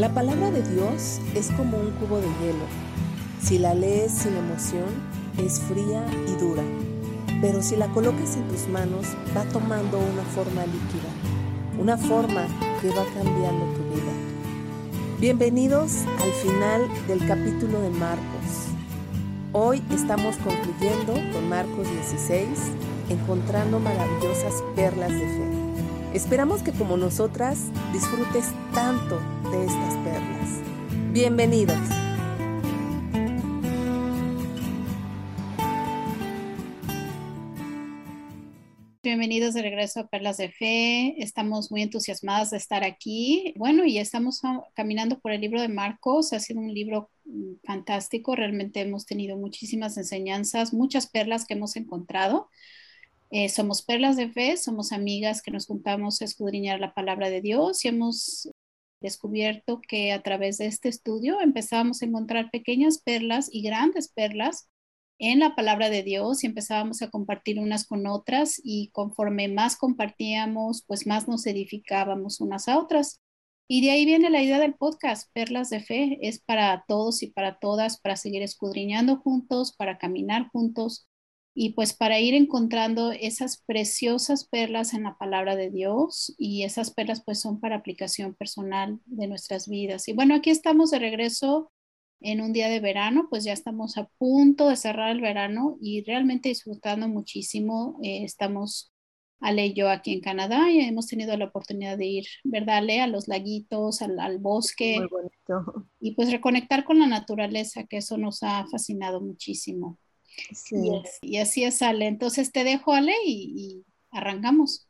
La palabra de Dios es como un cubo de hielo. Si la lees sin emoción, es fría y dura. Pero si la colocas en tus manos, va tomando una forma líquida, una forma que va cambiando tu vida. Bienvenidos al final del capítulo de Marcos. Hoy estamos concluyendo con Marcos 16, encontrando maravillosas perlas de fe. Esperamos que como nosotras disfrutes tanto de estas perlas. Bienvenidos. Bienvenidos de regreso a Perlas de Fe. Estamos muy entusiasmadas de estar aquí. Bueno, y estamos caminando por el libro de Marcos. Ha sido un libro mm, fantástico. Realmente hemos tenido muchísimas enseñanzas, muchas perlas que hemos encontrado. Eh, somos perlas de fe, somos amigas que nos juntamos a escudriñar la palabra de Dios y hemos descubierto que a través de este estudio empezábamos a encontrar pequeñas perlas y grandes perlas en la palabra de Dios y empezábamos a compartir unas con otras y conforme más compartíamos, pues más nos edificábamos unas a otras. Y de ahí viene la idea del podcast, Perlas de Fe, es para todos y para todas, para seguir escudriñando juntos, para caminar juntos y pues para ir encontrando esas preciosas perlas en la palabra de Dios y esas perlas pues son para aplicación personal de nuestras vidas. Y bueno, aquí estamos de regreso en un día de verano, pues ya estamos a punto de cerrar el verano y realmente disfrutando muchísimo. Eh, estamos Ale y yo aquí en Canadá y hemos tenido la oportunidad de ir, ¿verdad, Ale? A los laguitos, al, al bosque. Muy bonito. Y pues reconectar con la naturaleza, que eso nos ha fascinado muchísimo. Y, así es, Ale. Entonces te dejo, Ale, y, arrancamos.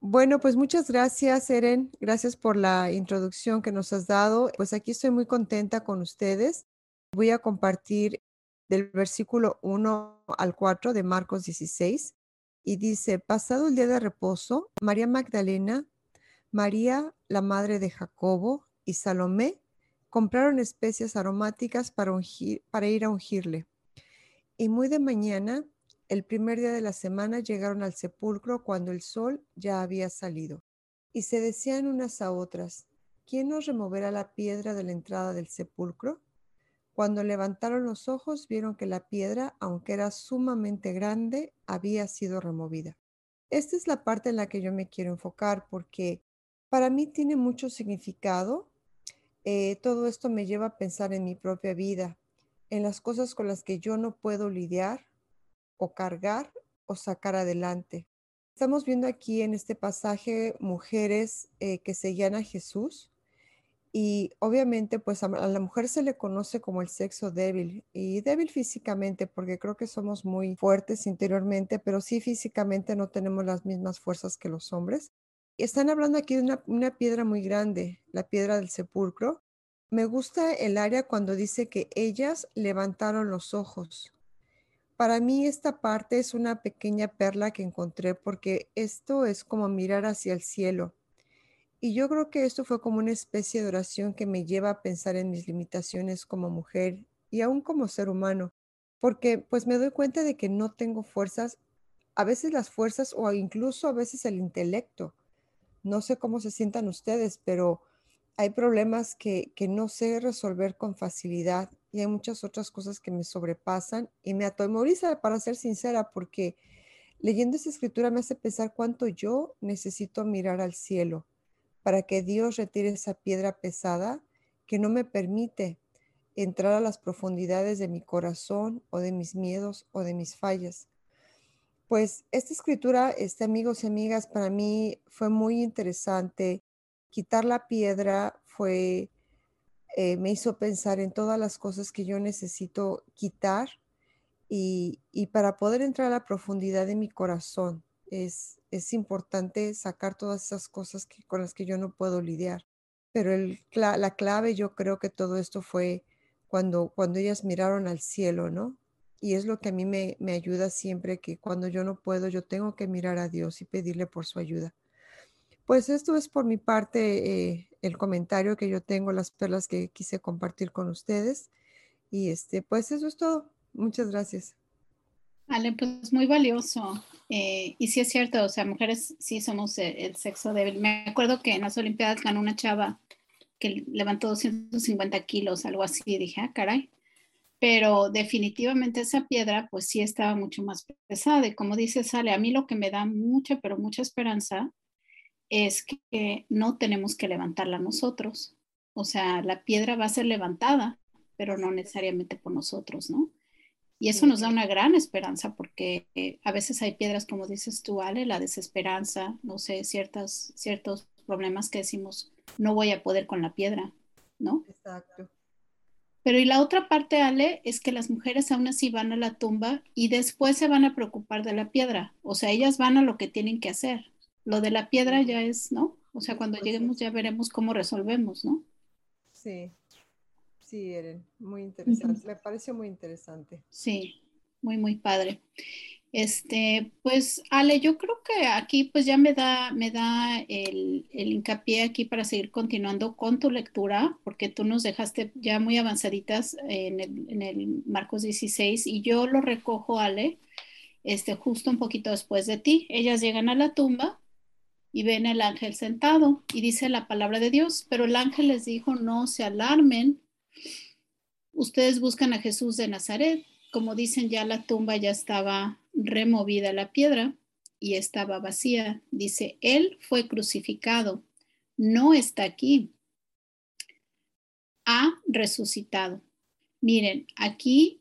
Bueno, pues muchas gracias, Eren. Gracias por la introducción que nos has dado. Pues aquí estoy muy contenta con ustedes. Voy a compartir del versículo 1 al 4 de Marcos 16 y dice, pasado el día de reposo, María Magdalena, María, la madre de Jacobo y Salomé compraron especias aromáticas para, para ir a ungirle. Y muy de mañana, el primer día de la semana, llegaron al sepulcro cuando el sol ya había salido. Y se decían unas a otras, ¿quién nos removerá la piedra de la entrada del sepulcro? Cuando levantaron los ojos, vieron que la piedra, aunque era sumamente grande, había sido removida. Esta es la parte en la que yo me quiero enfocar porque para mí tiene mucho significado. Eh, todo esto me lleva a pensar en mi propia vida, en las cosas con las que yo no puedo lidiar o cargar o sacar adelante. Estamos viendo aquí en este pasaje mujeres eh, que seguían a Jesús y obviamente pues a, la mujer se le conoce como el sexo débil y débil físicamente porque creo que somos muy fuertes interiormente, pero sí físicamente no tenemos las mismas fuerzas que los hombres. Están hablando aquí de una piedra muy grande, la piedra del sepulcro, me gusta el área cuando dice que ellas levantaron los ojos. Para mí esta parte es una pequeña perla que encontré porque esto es como mirar hacia el cielo. Y yo creo que esto fue como una especie de oración que me lleva a pensar en mis limitaciones como mujer y aún como ser humano, porque pues me doy cuenta de que no tengo fuerzas, a veces las fuerzas o incluso a veces el intelecto. No sé cómo se sientan ustedes, pero hay problemas que, no sé resolver con facilidad y hay muchas otras cosas que me sobrepasan y me atemoriza, para ser sincera, porque leyendo esa escritura me hace pensar cuánto yo necesito mirar al cielo para que Dios retire esa piedra pesada que no me permite entrar a las profundidades de mi corazón o de mis miedos o de mis fallas. Pues esta escritura, este amigos y amigas, para mí fue muy interesante quitar la piedra fue, eh, me hizo pensar en todas las cosas que yo necesito quitar y, para poder entrar a la profundidad de mi corazón es, es importante sacar todas esas cosas que, con las que yo no puedo lidiar. Pero el, la clave yo creo que todo esto fue cuando, cuando ellas miraron al cielo, ¿no? Y es lo que a mí me, me ayuda siempre, que cuando yo no puedo, yo tengo que mirar a Dios y pedirle por su ayuda. Pues esto es por mi parte eh, el comentario que yo tengo, las perlas que quise compartir con ustedes. Y este, pues eso es todo. Muchas gracias. Ale, pues muy valioso. Eh, y sí es cierto, o sea, mujeres sí somos el, sexo débil. Me acuerdo que en las Olimpiadas ganó una chava que levantó 250 kilos, algo así. dije, ah, caray. Pero definitivamente esa piedra, pues sí estaba mucho más pesada. Y como dice Sale, a mí lo que me da mucha, pero mucha esperanza es que no tenemos que levantarla nosotros. O sea, la piedra va a ser levantada, pero no necesariamente por nosotros, ¿no? Y eso nos da una gran esperanza porque eh, a veces hay piedras, como dices tú, Ale, la desesperanza, no sé, ciertas, ciertos problemas que decimos, no voy a poder con la piedra, ¿no? Exacto. Pero y la otra parte, Ale, es que las mujeres aún así van a la tumba y después se van a preocupar de la piedra. O sea, ellas van a lo que tienen que hacer. Lo de la piedra ya es, ¿no? O sea, cuando pues lleguemos ya veremos cómo resolvemos, ¿no? Sí. Sí, Eren, muy interesante. Me parece muy interesante. Sí, muy, muy padre. Este, pues, Ale, yo creo que aquí pues ya me da, me da el, hincapié aquí para seguir continuando con tu lectura, porque tú nos dejaste ya muy avanzaditas en el, en el Marcos 16 y yo lo recojo, Ale, este, justo un poquito después de ti. Ellas llegan a la tumba y ven el ángel sentado y dice la palabra de Dios, pero el ángel les dijo, no se alarmen Ustedes buscan a Jesús de Nazaret. Como dicen, ya la tumba ya estaba removida la piedra y estaba vacía. Dice, Él fue crucificado, no está aquí. Ha resucitado. Miren, aquí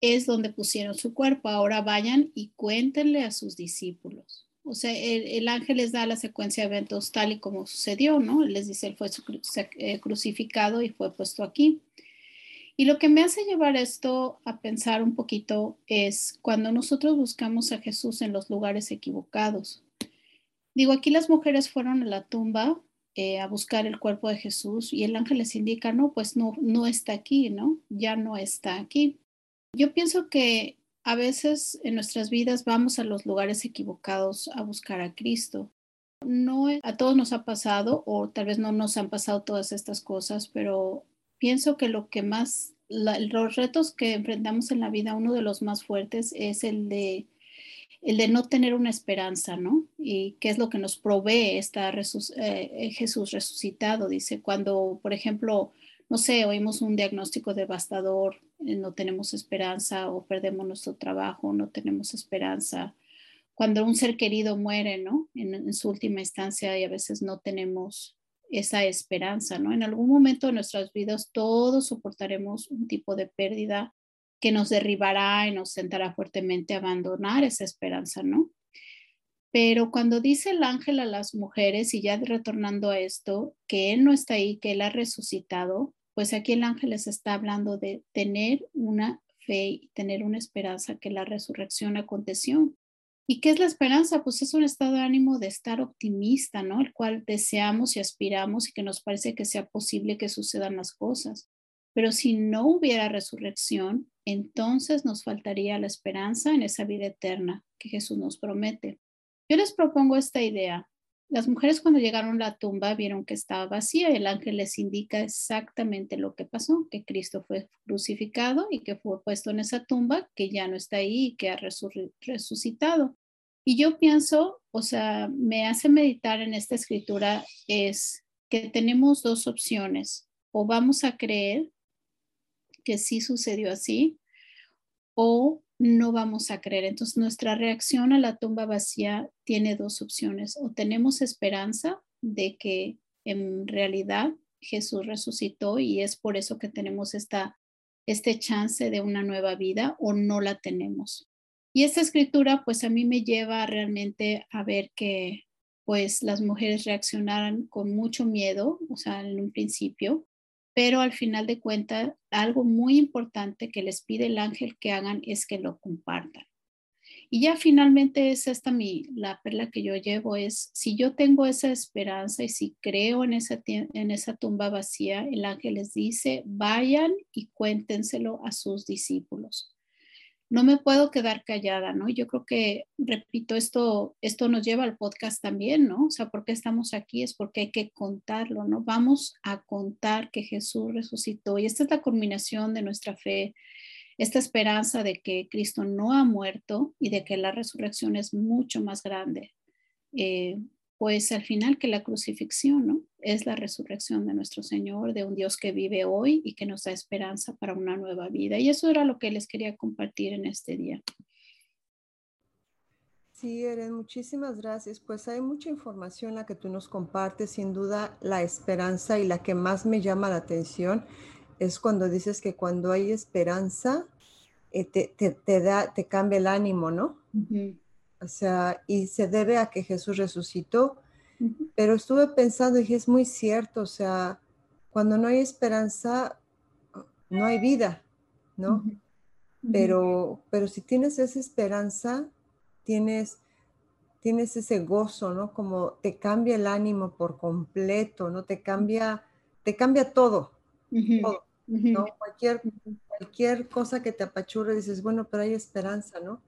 es donde pusieron su cuerpo. Ahora vayan y cuéntenle a sus discípulos. O sea, el, ángel les da la secuencia de eventos tal y como sucedió, ¿no? Les dice, él fue eh, crucificado y fue puesto aquí. Y lo que me hace llevar esto a pensar un poquito es cuando nosotros buscamos a Jesús en los lugares equivocados. Digo, aquí las mujeres fueron a la tumba eh, a buscar el cuerpo de Jesús y el ángel les indica, no, pues no, no está aquí, ¿no? Ya no está aquí. Yo pienso que a veces en nuestras vidas vamos a los lugares equivocados a buscar a Cristo. No a todos nos ha pasado o tal vez no nos han pasado todas estas cosas, pero pienso que lo que más, los retos que enfrentamos en la vida, uno de los más fuertes es el de, el de no tener una esperanza, ¿no? Y qué es lo que nos provee esta eh, Jesús resucitado, dice, cuando, por ejemplo, no sé, oímos un diagnóstico devastador, eh, no tenemos esperanza o perdemos nuestro trabajo, no tenemos esperanza. Cuando un ser querido muere, ¿no? En, su última instancia y a veces no tenemos esa esperanza, ¿no? En algún momento de nuestras vidas todos soportaremos un tipo de pérdida que nos derribará y nos sentará fuertemente abandonar esa esperanza, ¿no? Pero cuando dice el ángel a las mujeres, y ya retornando a esto, que Él no está ahí, que Él ha resucitado, pues aquí el ángel les está hablando de tener una fe y tener una esperanza que la resurrección aconteció. ¿Y qué es la esperanza? Pues es un estado de ánimo de estar optimista, ¿no? El cual deseamos y aspiramos y que nos parece que sea posible que sucedan las cosas. Pero si no hubiera resurrección, entonces nos faltaría la esperanza en esa vida eterna que Jesús nos promete. Yo les propongo esta idea. Las mujeres cuando llegaron a la tumba vieron que estaba vacía y el ángel les indica exactamente lo que pasó, que Cristo fue crucificado y que fue puesto en esa tumba, que ya no está ahí y que ha resucitado. Y yo pienso, o sea, me hace meditar en esta escritura es que tenemos dos opciones, o vamos a creer que sí sucedió así, o no vamos a creer. Entonces, nuestra reacción a la tumba vacía tiene dos opciones. O tenemos esperanza de que en realidad Jesús resucitó y es por eso que tenemos esta, este chance de una nueva vida o no la tenemos. Y esta escritura pues a mí me lleva realmente a ver que pues las mujeres reaccionaran con mucho miedo, o sea, en un principio, pero al final de cuentas, algo muy importante que les pide el ángel que hagan es que lo compartan. Y ya finalmente es esta mi, la perla que yo llevo, es si yo tengo esa esperanza y si creo en esa, en esa tumba vacía, el ángel les dice, vayan y cuéntenselo a sus discípulos no me puedo quedar callada, ¿no? Yo creo que, repito, esto, esto nos lleva al podcast también, ¿no? O sea, ¿por qué estamos aquí? Es porque hay que contarlo, ¿no? Vamos a contar que Jesús resucitó y esta es la culminación de nuestra fe, esta esperanza de que Cristo no ha muerto y de que la resurrección es mucho más grande. Eh, pues al final que la crucifixión, ¿no? Es la resurrección de nuestro Señor, de un Dios que vive hoy y que nos da esperanza para una nueva vida. Y eso era lo que les quería compartir en este día. Sí, Eren, muchísimas gracias. Pues hay mucha información la que tú nos compartes, sin duda la esperanza y la que más me llama la atención es cuando dices que cuando hay esperanza eh, te, da, te cambia el ánimo, ¿no? O sea, y se debe a que Jesús resucitó. Pero estuve pensando y dije, es muy cierto, o sea, cuando no hay esperanza, no hay vida, ¿no? Pero, pero si tienes esa esperanza, tienes, tienes ese gozo, ¿no? Como te cambia el ánimo por completo, ¿no? Te cambia, te cambia todo, ¿no? Cualquier, cualquier cosa que te apachurre, dices, bueno, pero hay esperanza, ¿no?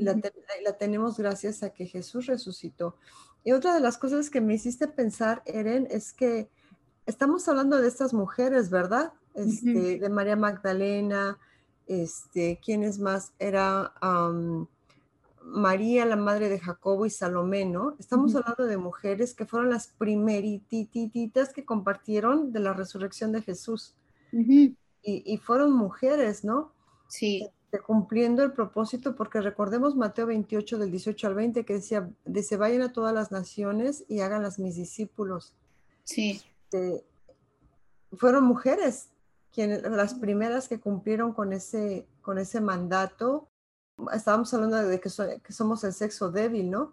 La, la, tenemos gracias a que Jesús resucitó. Y otra de las cosas que me hiciste pensar, Eren, es que estamos hablando de estas mujeres, ¿verdad? Este, De María Magdalena, este, ¿quién es más? Era María, la madre de Jacobo y Salomé, ¿no? Estamos hablando de mujeres que fueron las primerititas que compartieron de la resurrección de Jesús. y, y, fueron mujeres, ¿no? Sí cumpliendo el propósito, porque recordemos Mateo 28 del 18 al 20 que decía, dice, vayan a todas las naciones y hagan las mis discípulos. Sí. Este, fueron mujeres quienes, las primeras que cumplieron con ese, con ese mandato. Estábamos hablando de que, que somos el sexo débil, ¿no?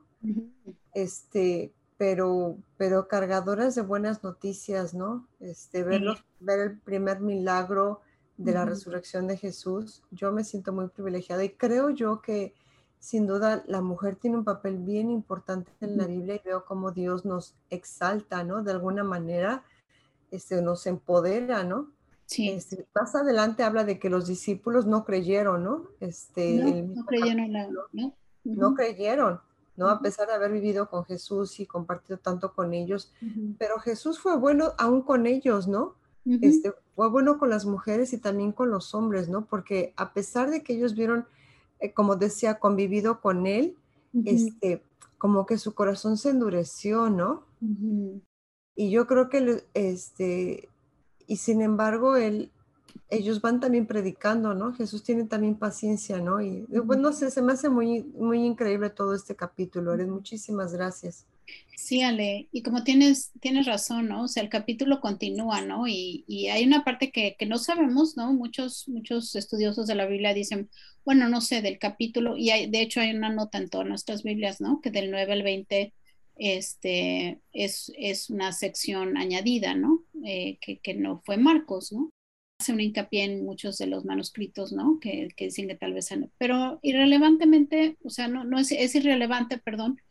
Este, pero, pero cargadoras de buenas noticias, ¿no? Este, verlos, ver el primer milagro, de la resurrección de Jesús, yo me siento muy privilegiada y creo yo que sin duda la mujer tiene un papel bien importante en la Biblia y veo cómo Dios nos exalta, ¿no? De alguna manera, este, nos empodera, ¿no? Sí. Este, más adelante habla de que los discípulos no creyeron, ¿no? Este, no, creyeron, ¿no? no creyeron, ¿no? A pesar de haber vivido con Jesús y compartido tanto con ellos, pero Jesús fue bueno aún con ellos, ¿no? Este, fue bueno con las mujeres y también con los hombres, ¿no? Porque a pesar de que ellos vieron, eh, como decía, convivido con él, este, como que su corazón se endureció, ¿no? Y yo creo que, este, y sin embargo, él, ellos van también predicando, ¿no? Jesús tiene también paciencia, ¿no? Y bueno, no sé, se me hace muy, muy increíble todo este capítulo. Eres muchísimas gracias. Sí, Ale, y como tienes, tienes razón, ¿no? O sea, el capítulo continúa, ¿no? Y, y hay una parte que, que, no sabemos, ¿no? Muchos, muchos estudiosos de la Biblia dicen, bueno, no sé, del capítulo, y hay, de hecho hay una nota en todas nuestras Biblias, ¿no? Que del 9 al 20 este, es, es una sección añadida, ¿no? Eh, que, que, no fue Marcos, ¿no? Hace un hincapié en muchos de los manuscritos, ¿no? Que, que dicen que tal vez, pero irrelevantemente, o sea, no, no es, es irrelevante, perdón,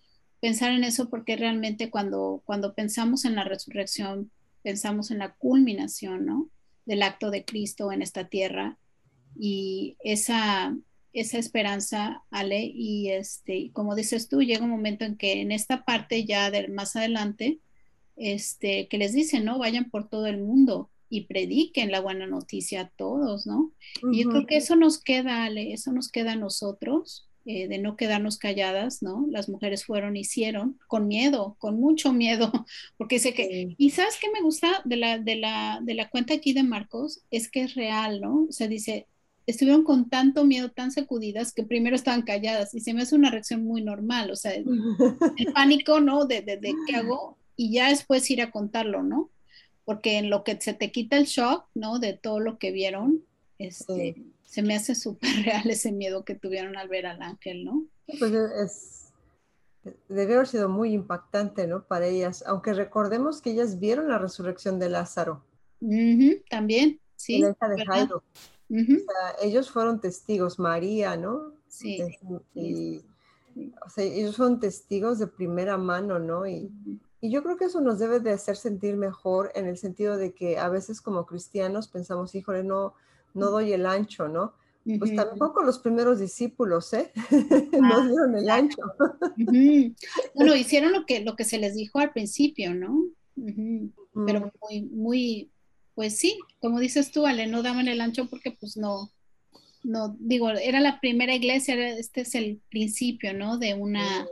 pensar en eso porque realmente cuando, cuando pensamos en la resurrección, pensamos en la culminación, ¿no? Del acto de Cristo en esta tierra y esa, esa esperanza, Ale, y este, como dices tú, llega un momento en que en esta parte ya del más adelante, este, que les dicen, ¿no? Vayan por todo el mundo y prediquen la buena noticia a todos, ¿no? Y yo creo que eso nos queda, Ale, eso nos queda a nosotros, eh, de no quedarnos calladas, ¿no? Las mujeres fueron, hicieron, con miedo, con mucho miedo, porque sé que, y sabes qué me gusta de la, de, la, de la cuenta aquí de Marcos, es que es real, ¿no? O sea, dice, estuvieron con tanto miedo, tan sacudidas, que primero estaban calladas, y se me hace una reacción muy normal, o sea, el, pánico, ¿no? De, de, de, qué hago, y ya después ir a contarlo, ¿no? Porque en lo que se te quita el shock, ¿no? De todo lo que vieron, este se me hace súper real ese miedo que tuvieron al ver al ángel, ¿no? Pues es, debe haber sido muy impactante, ¿no? Para ellas, aunque recordemos que ellas vieron la resurrección de Lázaro. también, sí. La hija de Jairo. o sea, ellos fueron testigos, María, ¿no? Sí. Y, o sea, ellos son testigos de primera mano, ¿no? Y, y yo creo que eso nos debe de hacer sentir mejor en el sentido de que a veces como cristianos pensamos, híjole, no, no doy el ancho, ¿no? Pues tampoco los primeros discípulos, ¿eh? no ah, dieron el ancho. Bueno, hicieron lo que, lo que se les dijo al principio, ¿no? Pero muy, muy, pues sí, como dices tú, Ale, no daban el ancho porque pues no, no, digo, era la primera iglesia, este es el principio, ¿no? De una,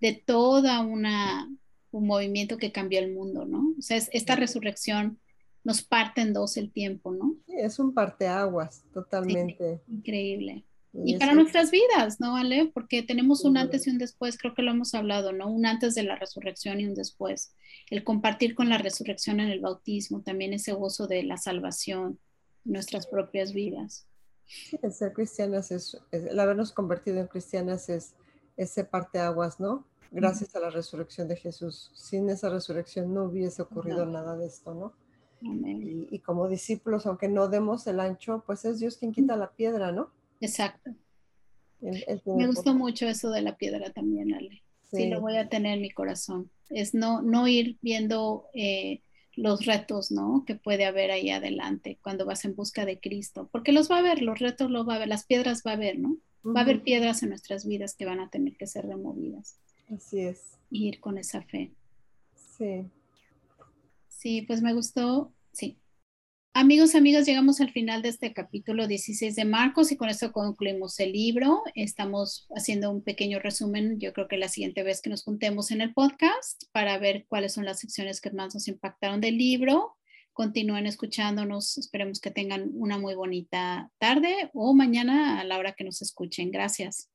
de toda una, un movimiento que cambió el mundo, ¿no? O sea, esta resurrección nos parte en dos el tiempo, ¿no? Sí, es un parteaguas, totalmente. increíble. Y, para nuestras vidas, ¿no, Ale? Porque tenemos un antes y un después, creo que lo hemos hablado, ¿no? Un antes de la resurrección y un después. El compartir con la resurrección en el bautismo, también ese gozo de la salvación, nuestras propias vidas. Sí, el ser cristianas es, el habernos convertido en cristianas es ese parteaguas, ¿no? Gracias a la resurrección de Jesús. Sin esa resurrección no hubiese ocurrido nada de esto, ¿no? Y, como discípulos, aunque no demos el ancho, pues es Dios quien quita la piedra, ¿no? Exacto. Me gustó mucho eso de la piedra también, Ale. Sí. lo voy a tener en mi corazón. Es no, no ir viendo eh, los retos, ¿no? Que puede haber ahí adelante cuando vas en busca de Cristo. Porque los va a ver, los retos los va a ver, las piedras va a haber, ¿no? Va a haber piedras en nuestras vidas que van a tener que ser removidas. Así es. ir con esa fe. Sí. Sí, pues me gustó, sí. Amigos, amigas, llegamos al final de este capítulo 16 de Marcos y con esto concluimos el libro. Estamos haciendo un pequeño resumen, yo creo que la siguiente vez que nos juntemos en el podcast para ver cuáles son las secciones que más nos impactaron del libro. Continúen escuchándonos, esperemos que tengan una muy bonita tarde o mañana a la hora que nos escuchen. Gracias.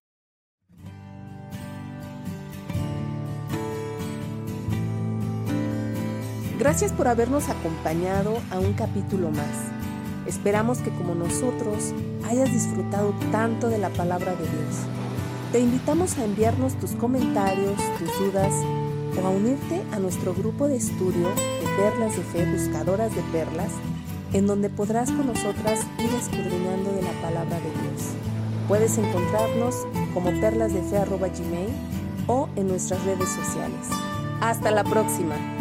Gracias por habernos acompañado a un capítulo más. Esperamos que como nosotros hayas disfrutado tanto de la palabra de Dios. Te invitamos a enviarnos tus comentarios, tus dudas o a unirte a nuestro grupo de estudio de Perlas de Fe Buscadoras de Perlas, en donde podrás con nosotras ir escudriñando de la palabra de Dios. Puedes encontrarnos como perlasdefe.gmail o en nuestras redes sociales. Hasta la próxima.